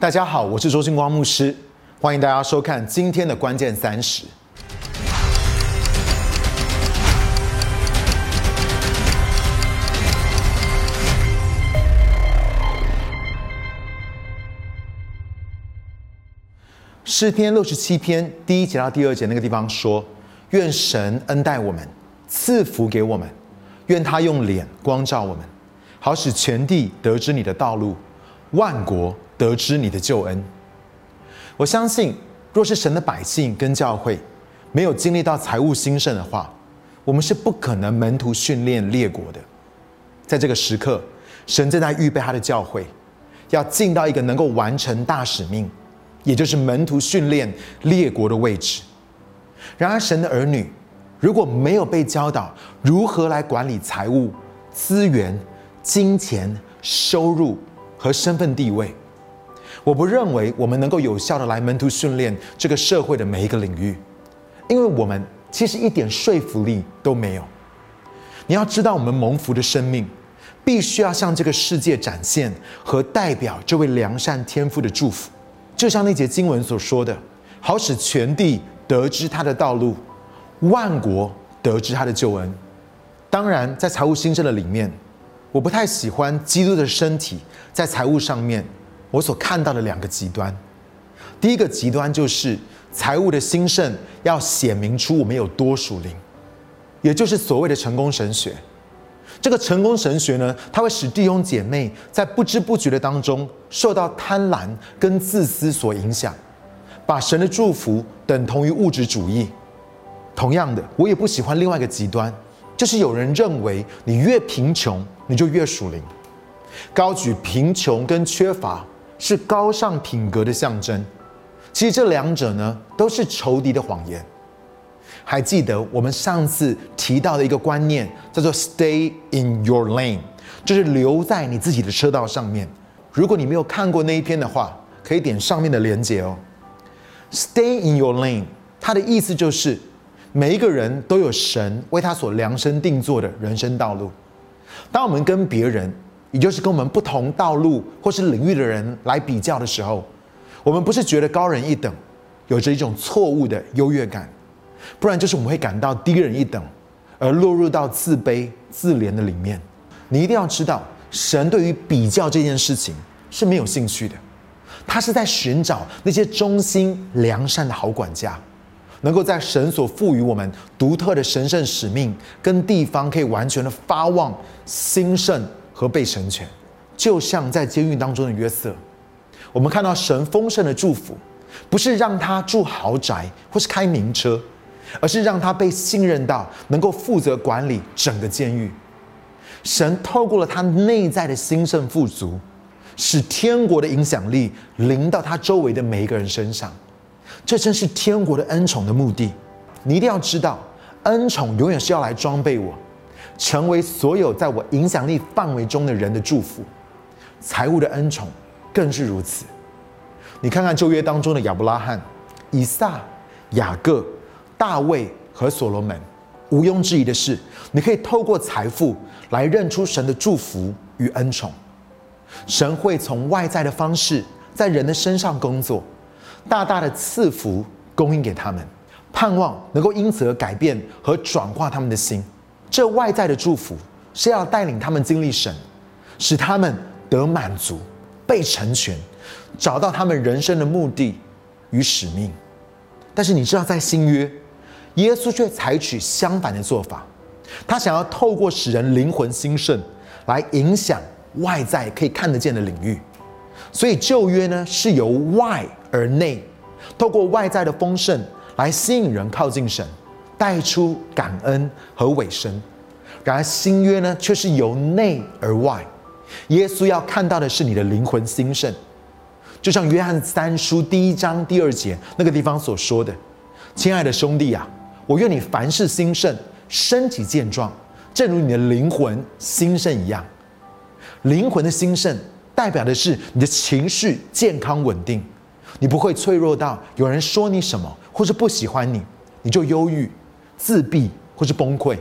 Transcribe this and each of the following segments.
大家好，我是周星光牧师，欢迎大家收看今天的关键三十。诗篇六十七篇第一节到第二节那个地方说：“愿神恩待我们，赐福给我们；愿他用脸光照我们，好使全地得知你的道路，万国得知你的救恩。”我相信，若是神的百姓跟教会没有经历到财务兴盛的话，我们是不可能门徒训练列国的。在这个时刻，神正在预备他的教会，要进到一个能够完成大使命。也就是门徒训练列国的位置。然而，神的儿女如果没有被教导如何来管理财务、资源、金钱、收入和身份地位，我不认为我们能够有效的来门徒训练这个社会的每一个领域，因为我们其实一点说服力都没有。你要知道，我们蒙福的生命，必须要向这个世界展现和代表这位良善天赋的祝福。就像那节经文所说的，好使全地得知他的道路，万国得知他的救恩。当然，在财务兴盛的里面，我不太喜欢基督的身体在财务上面我所看到的两个极端。第一个极端就是财务的兴盛要显明出我们有多属灵，也就是所谓的成功神学。这个成功神学呢，它会使弟兄姐妹在不知不觉的当中受到贪婪跟自私所影响，把神的祝福等同于物质主义。同样的，我也不喜欢另外一个极端，就是有人认为你越贫穷，你就越属灵，高举贫穷跟缺乏是高尚品格的象征。其实这两者呢，都是仇敌的谎言。还记得我们上次提到的一个观念，叫做 “stay in your lane”，就是留在你自己的车道上面。如果你没有看过那一篇的话，可以点上面的链接哦。“stay in your lane” 它的意思就是，每一个人都有神为他所量身定做的人生道路。当我们跟别人，也就是跟我们不同道路或是领域的人来比较的时候，我们不是觉得高人一等，有着一种错误的优越感。不然就是我们会感到低人一等，而落入到自卑自怜的里面。你一定要知道，神对于比较这件事情是没有兴趣的，他是在寻找那些忠心良善的好管家，能够在神所赋予我们独特的神圣使命跟地方，可以完全的发旺兴盛和被成全。就像在监狱当中的约瑟，我们看到神丰盛的祝福，不是让他住豪宅或是开名车。而是让他被信任到能够负责管理整个监狱。神透过了他内在的兴盛富足，使天国的影响力临到他周围的每一个人身上。这正是天国的恩宠的目的。你一定要知道，恩宠永远是要来装备我，成为所有在我影响力范围中的人的祝福。财务的恩宠更是如此。你看看旧约当中的亚伯拉罕、以撒、雅各。大卫和所罗门，毋庸置疑的是，你可以透过财富来认出神的祝福与恩宠。神会从外在的方式在人的身上工作，大大的赐福供应给他们，盼望能够因此而改变和转化他们的心。这外在的祝福是要带领他们经历神，使他们得满足、被成全，找到他们人生的目的与使命。但是你知道，在新约。耶稣却采取相反的做法，他想要透过使人灵魂兴盛，来影响外在可以看得见的领域。所以旧约呢是由外而内，透过外在的丰盛来吸引人靠近神，带出感恩和尾声。然而新约呢却是由内而外，耶稣要看到的是你的灵魂兴盛，就像约翰三书第一章第二节那个地方所说的：“亲爱的兄弟啊。”我愿你凡事兴盛，身体健壮，正如你的灵魂兴盛一样。灵魂的兴盛代表的是你的情绪健康稳定，你不会脆弱到有人说你什么，或是不喜欢你，你就忧郁、自闭或是崩溃。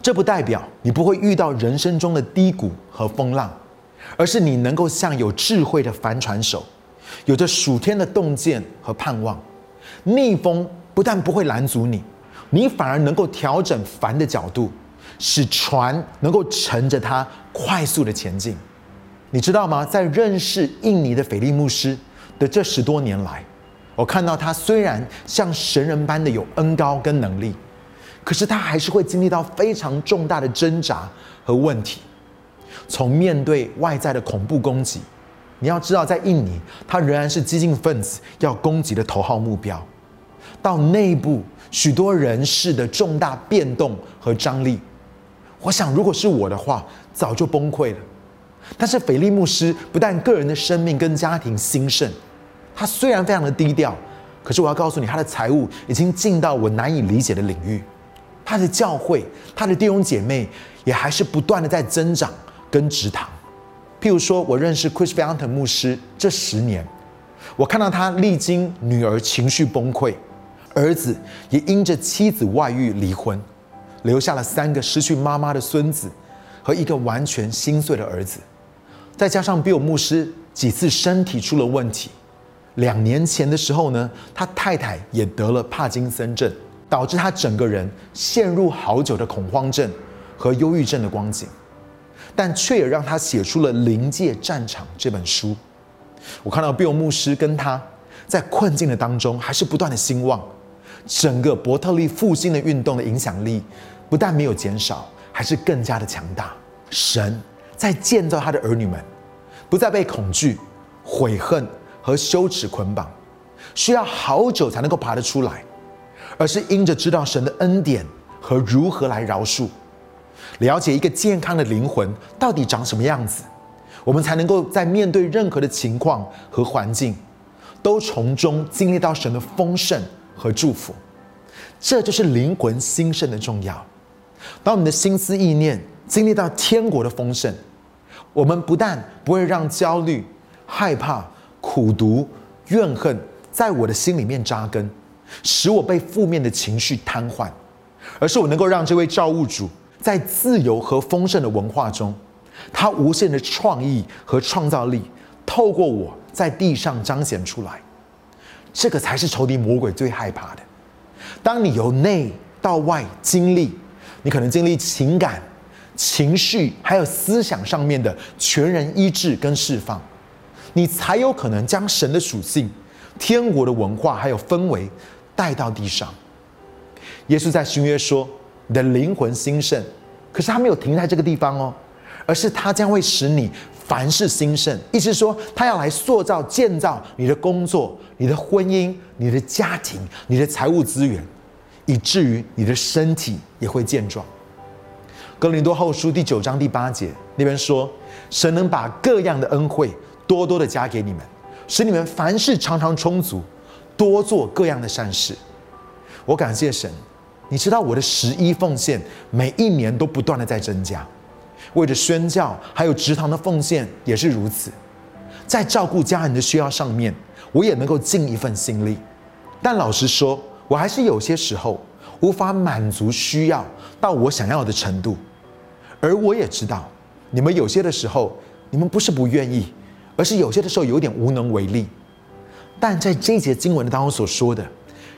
这不代表你不会遇到人生中的低谷和风浪，而是你能够像有智慧的帆船手，有着属天的洞见和盼望。逆风不但不会拦阻你，你反而能够调整帆的角度，使船能够乘着它快速的前进。你知道吗？在认识印尼的斐利牧师的这十多年来，我看到他虽然像神人般的有恩高跟能力，可是他还是会经历到非常重大的挣扎和问题。从面对外在的恐怖攻击，你要知道，在印尼，他仍然是激进分子要攻击的头号目标；到内部许多人事的重大变动和张力，我想，如果是我的话，早就崩溃了。但是菲利牧师不但个人的生命跟家庭兴盛，他虽然非常的低调，可是我要告诉你，他的财务已经进到我难以理解的领域。他的教会，他的弟兄姐妹也还是不断的在增长跟直堂。譬如说，我认识 Chris f a n t o n 牧师这十年，我看到他历经女儿情绪崩溃，儿子也因着妻子外遇离婚，留下了三个失去妈妈的孙子和一个完全心碎的儿子。再加上比尔牧师几次身体出了问题，两年前的时候呢，他太太也得了帕金森症，导致他整个人陷入好久的恐慌症和忧郁症的光景，但却也让他写出了《临界战场》这本书。我看到比尔牧师跟他在困境的当中，还是不断的兴旺，整个伯特利复兴的运动的影响力不但没有减少，还是更加的强大。神。在建造他的儿女们，不再被恐惧、悔恨和羞耻捆绑，需要好久才能够爬得出来，而是因着知道神的恩典和如何来饶恕，了解一个健康的灵魂到底长什么样子，我们才能够在面对任何的情况和环境，都从中经历到神的丰盛和祝福。这就是灵魂兴盛的重要。当我们的心思意念经历到天国的丰盛。我们不但不会让焦虑、害怕、苦读、怨恨在我的心里面扎根，使我被负面的情绪瘫痪，而是我能够让这位造物主在自由和丰盛的文化中，他无限的创意和创造力透过我在地上彰显出来。这个才是仇敌魔鬼最害怕的。当你由内到外经历，你可能经历情感。情绪还有思想上面的全人医治跟释放，你才有可能将神的属性、天国的文化还有氛围带到地上。耶稣在新约说：“你的灵魂兴盛。”可是他没有停在这个地方哦，而是他将会使你凡事兴盛。意思说，他要来塑造、建造你的工作、你的婚姻、你的家庭、你的财务资源，以至于你的身体也会健壮。哥林多后书第九章第八节那边说：“神能把各样的恩惠多多的加给你们，使你们凡事常常充足，多做各样的善事。”我感谢神，你知道我的十一奉献每一年都不断的在增加，为了宣教还有职堂的奉献也是如此，在照顾家人的需要上面，我也能够尽一份心力。但老实说，我还是有些时候无法满足需要到我想要的程度。而我也知道，你们有些的时候，你们不是不愿意，而是有些的时候有点无能为力。但在这节经文当中所说的，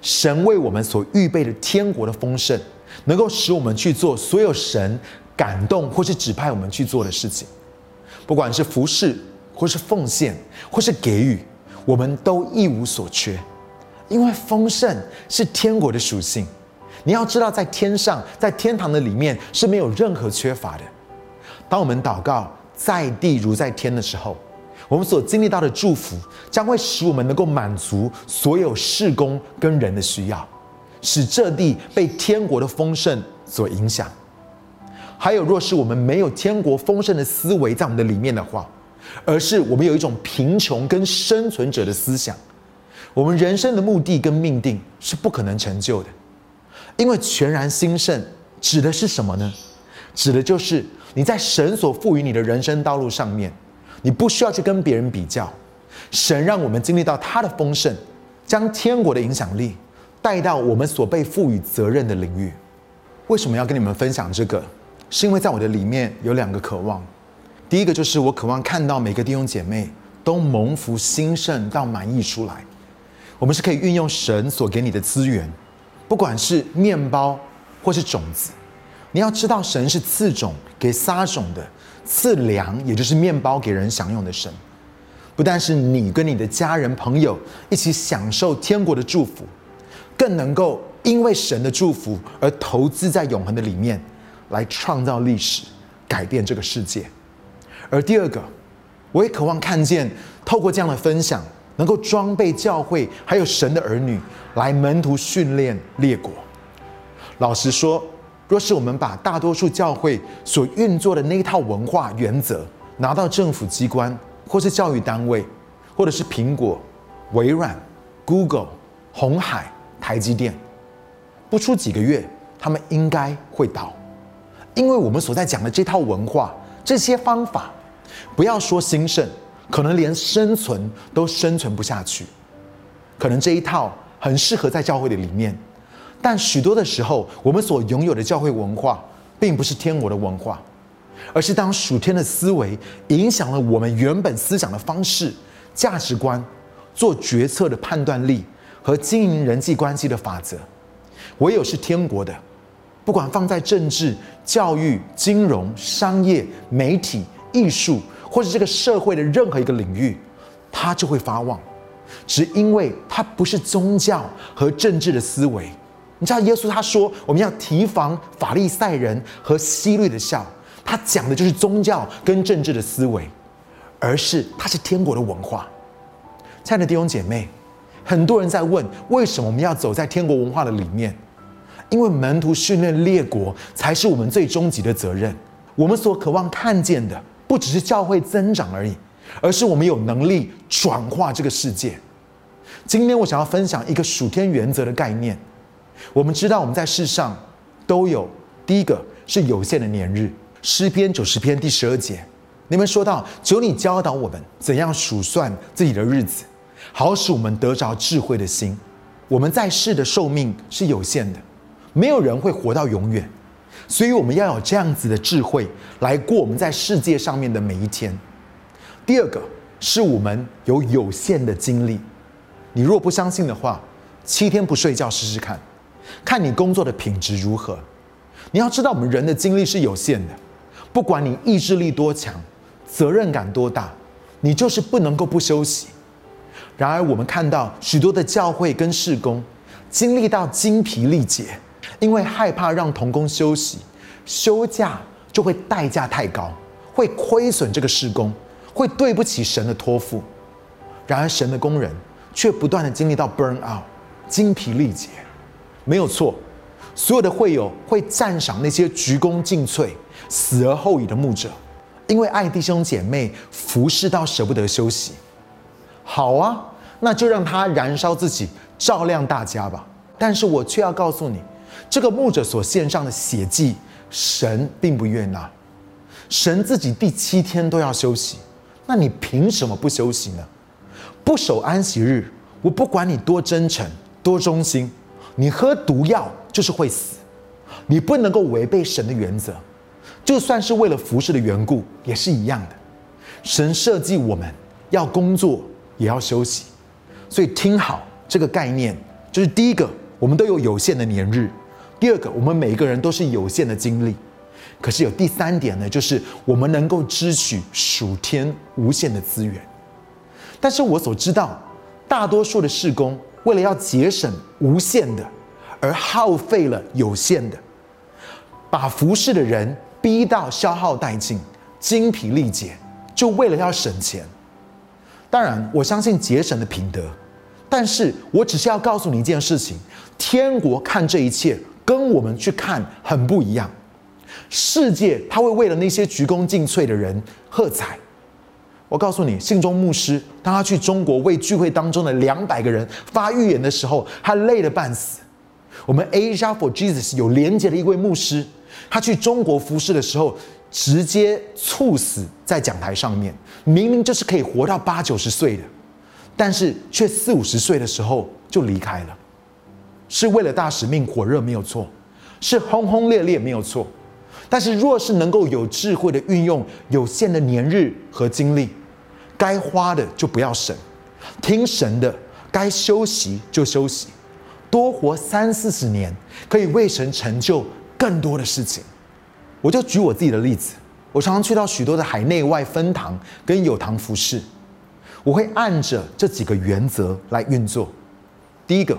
神为我们所预备的天国的丰盛，能够使我们去做所有神感动或是指派我们去做的事情，不管是服侍，或是奉献，或是给予，我们都一无所缺，因为丰盛是天国的属性。你要知道，在天上，在天堂的里面是没有任何缺乏的。当我们祷告在地如在天的时候，我们所经历到的祝福将会使我们能够满足所有事工跟人的需要，使这地被天国的丰盛所影响。还有，若是我们没有天国丰盛的思维在我们的里面的话，而是我们有一种贫穷跟生存者的思想，我们人生的目的跟命定是不可能成就的。因为全然兴盛指的是什么呢？指的就是你在神所赋予你的人生道路上面，你不需要去跟别人比较。神让我们经历到他的丰盛，将天国的影响力带到我们所被赋予责任的领域。为什么要跟你们分享这个？是因为在我的里面有两个渴望。第一个就是我渴望看到每个弟兄姐妹都蒙福兴盛到满意出来。我们是可以运用神所给你的资源，不管是面包或是种子。你要知道，神是赐种给撒种的，赐粮也就是面包给人享用的神。不但是你跟你的家人朋友一起享受天国的祝福，更能够因为神的祝福而投资在永恒的里面，来创造历史，改变这个世界。而第二个，我也渴望看见透过这样的分享。能够装备教会，还有神的儿女来门徒训练列国。老实说，若是我们把大多数教会所运作的那一套文化原则拿到政府机关，或是教育单位，或者是苹果、微软、Google、红海、台积电，不出几个月，他们应该会倒，因为我们所在讲的这套文化、这些方法，不要说兴盛。可能连生存都生存不下去，可能这一套很适合在教会的里面，但许多的时候，我们所拥有的教会文化，并不是天国的文化，而是当属天的思维影响了我们原本思想的方式、价值观、做决策的判断力和经营人际关系的法则。唯有是天国的，不管放在政治、教育、金融、商业、媒体、艺术。或是这个社会的任何一个领域，它就会发旺，只因为它不是宗教和政治的思维。你知道耶稣他说我们要提防法利赛人和希律的笑，他讲的就是宗教跟政治的思维，而是他是天国的文化。亲爱的弟兄姐妹，很多人在问为什么我们要走在天国文化的里面？因为门徒训练列国才是我们最终极的责任，我们所渴望看见的。不只是教会增长而已，而是我们有能力转化这个世界。今天我想要分享一个属天原则的概念。我们知道我们在世上都有第一个是有限的年日，诗篇九十篇第十二节，你们说到只有你教导我们怎样数算自己的日子，好使我们得着智慧的心。我们在世的寿命是有限的，没有人会活到永远。所以我们要有这样子的智慧来过我们在世界上面的每一天。第二个是我们有有限的精力。你若不相信的话，七天不睡觉试试看，看你工作的品质如何。你要知道，我们人的精力是有限的，不管你意志力多强，责任感多大，你就是不能够不休息。然而，我们看到许多的教会跟事工，经历到精疲力竭。因为害怕让童工休息，休假就会代价太高，会亏损这个事工，会对不起神的托付。然而神的工人却不断的经历到 burn out，精疲力竭。没有错，所有的会友会赞赏那些鞠躬尽瘁、死而后已的牧者，因为爱弟兄姐妹，服侍到舍不得休息。好啊，那就让他燃烧自己，照亮大家吧。但是我却要告诉你。这个牧者所献上的血祭，神并不悦纳。神自己第七天都要休息，那你凭什么不休息呢？不守安息日，我不管你多真诚、多忠心，你喝毒药就是会死。你不能够违背神的原则，就算是为了服侍的缘故，也是一样的。神设计我们要工作，也要休息。所以听好这个概念，就是第一个，我们都有有限的年日。第二个，我们每一个人都是有限的精力，可是有第三点呢，就是我们能够支取属天无限的资源。但是我所知道，大多数的事工为了要节省无限的，而耗费了有限的，把服侍的人逼到消耗殆尽、精疲力竭，就为了要省钱。当然，我相信节省的品德，但是我只是要告诉你一件事情：天国看这一切。跟我们去看很不一样，世界他会为了那些鞠躬尽瘁的人喝彩。我告诉你，信中牧师当他去中国为聚会当中的两百个人发预言的时候，他累得半死。我们 Asia for Jesus 有连接的一位牧师，他去中国服侍的时候，直接猝死在讲台上面。明明就是可以活到八九十岁的，但是却四五十岁的时候就离开了。是为了大使命火热没有错，是轰轰烈烈没有错，但是若是能够有智慧的运用有限的年日和精力，该花的就不要省，听神的，该休息就休息，多活三四十年，可以为神成就更多的事情。我就举我自己的例子，我常常去到许多的海内外分堂跟有堂服饰，我会按着这几个原则来运作。第一个，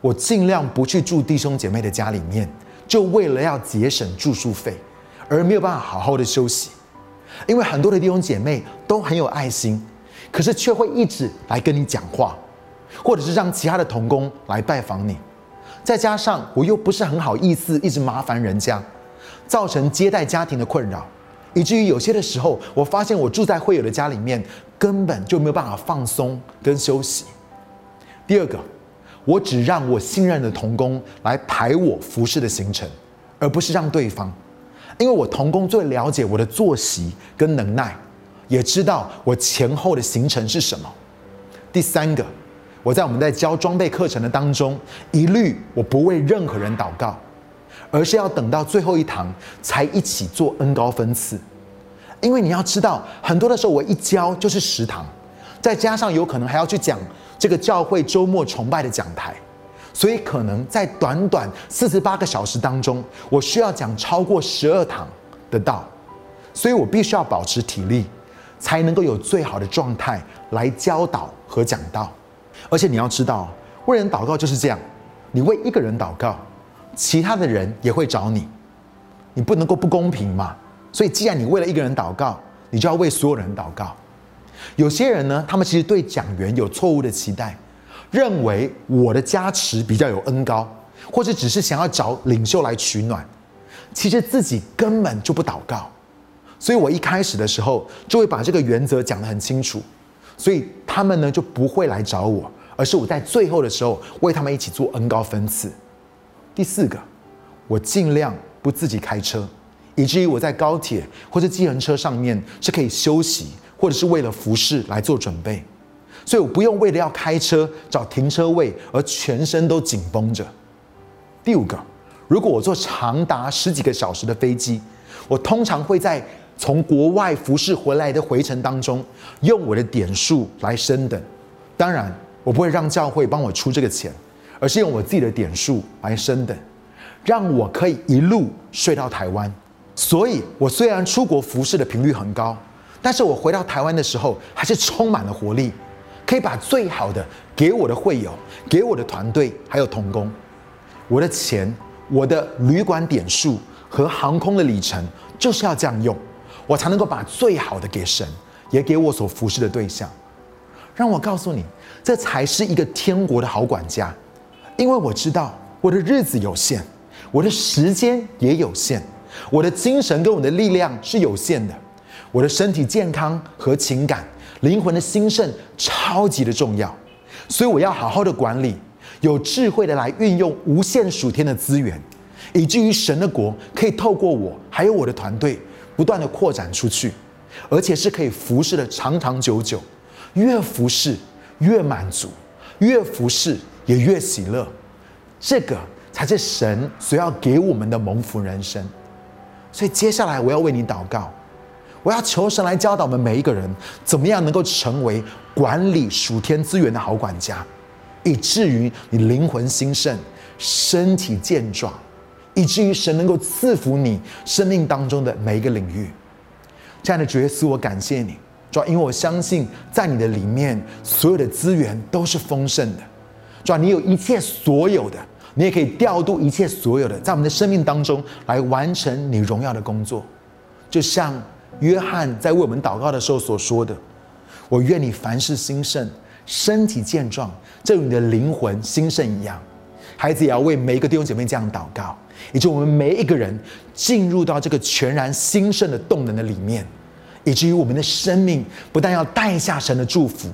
我尽量不去住弟兄姐妹的家里面，就为了要节省住宿费，而没有办法好好的休息。因为很多的弟兄姐妹都很有爱心，可是却会一直来跟你讲话，或者是让其他的童工来拜访你。再加上我又不是很好意思一直麻烦人家，造成接待家庭的困扰，以至于有些的时候，我发现我住在会友的家里面，根本就没有办法放松跟休息。第二个，我只让我信任的童工来排我服饰的行程，而不是让对方。因为我童工最了解我的作息跟能耐，也知道我前后的行程是什么。第三个，我在我们在教装备课程的当中，一律我不为任何人祷告，而是要等到最后一堂才一起做恩高分次。因为你要知道，很多的时候我一教就是十堂，再加上有可能还要去讲这个教会周末崇拜的讲台。所以，可能在短短四十八个小时当中，我需要讲超过十二堂的道，所以我必须要保持体力，才能够有最好的状态来教导和讲道。而且你要知道，为人祷告就是这样，你为一个人祷告，其他的人也会找你，你不能够不公平嘛。所以，既然你为了一个人祷告，你就要为所有人祷告。有些人呢，他们其实对讲员有错误的期待。认为我的加持比较有恩高，或者只是想要找领袖来取暖，其实自己根本就不祷告，所以我一开始的时候就会把这个原则讲得很清楚，所以他们呢就不会来找我，而是我在最后的时候为他们一起做恩高分次。第四个，我尽量不自己开车，以至于我在高铁或者计程车上面是可以休息，或者是为了服侍来做准备。所以我不用为了要开车找停车位而全身都紧绷着。第五个，如果我坐长达十几个小时的飞机，我通常会在从国外服侍回来的回程当中，用我的点数来升等。当然，我不会让教会帮我出这个钱，而是用我自己的点数来升等，让我可以一路睡到台湾。所以我虽然出国服侍的频率很高，但是我回到台湾的时候还是充满了活力。可以把最好的给我的会友，给我的团队，还有同工。我的钱、我的旅馆点数和航空的里程，就是要这样用，我才能够把最好的给神，也给我所服侍的对象。让我告诉你，这才是一个天国的好管家。因为我知道我的日子有限，我的时间也有限，我的精神跟我的力量是有限的，我的身体健康和情感。灵魂的兴盛超级的重要，所以我要好好的管理，有智慧的来运用无限属天的资源，以至于神的国可以透过我还有我的团队不断的扩展出去，而且是可以服侍的长长久久，越服侍越满足，越服侍也越喜乐，这个才是神所要给我们的蒙福人生。所以接下来我要为你祷告。我要求神来教导我们每一个人，怎么样能够成为管理属天资源的好管家，以至于你灵魂兴盛、身体健壮，以至于神能够赐福你生命当中的每一个领域。这样的角色，我感谢你，主要因为我相信在你的里面，所有的资源都是丰盛的，主要你有一切所有的，你也可以调度一切所有的，在我们的生命当中来完成你荣耀的工作，就像。约翰在为我们祷告的时候所说的：“我愿你凡事兴盛，身体健壮，正如你的灵魂兴盛一样。”孩子也要为每一个弟兄姐妹这样祷告，以及我们每一个人进入到这个全然兴盛的动能的里面，以至于我们的生命不但要带下神的祝福，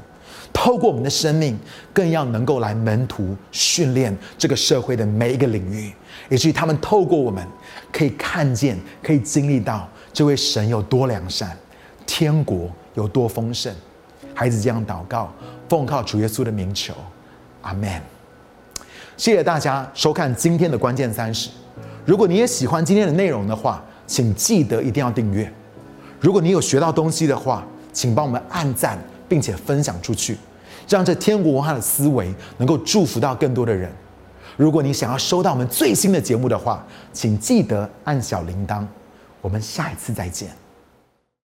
透过我们的生命，更要能够来门徒训练这个社会的每一个领域，以至于他们透过我们可以看见，可以经历到。这位神有多良善，天国有多丰盛，孩子这样祷告，奉靠主耶稣的名求，阿门。谢谢大家收看今天的关键三十。如果你也喜欢今天的内容的话，请记得一定要订阅。如果你有学到东西的话，请帮我们按赞、并且分享出去，让这天国文化的思维能够祝福到更多的人。如果你想要收到我们最新的节目的话，请记得按小铃铛。我们下一次再见。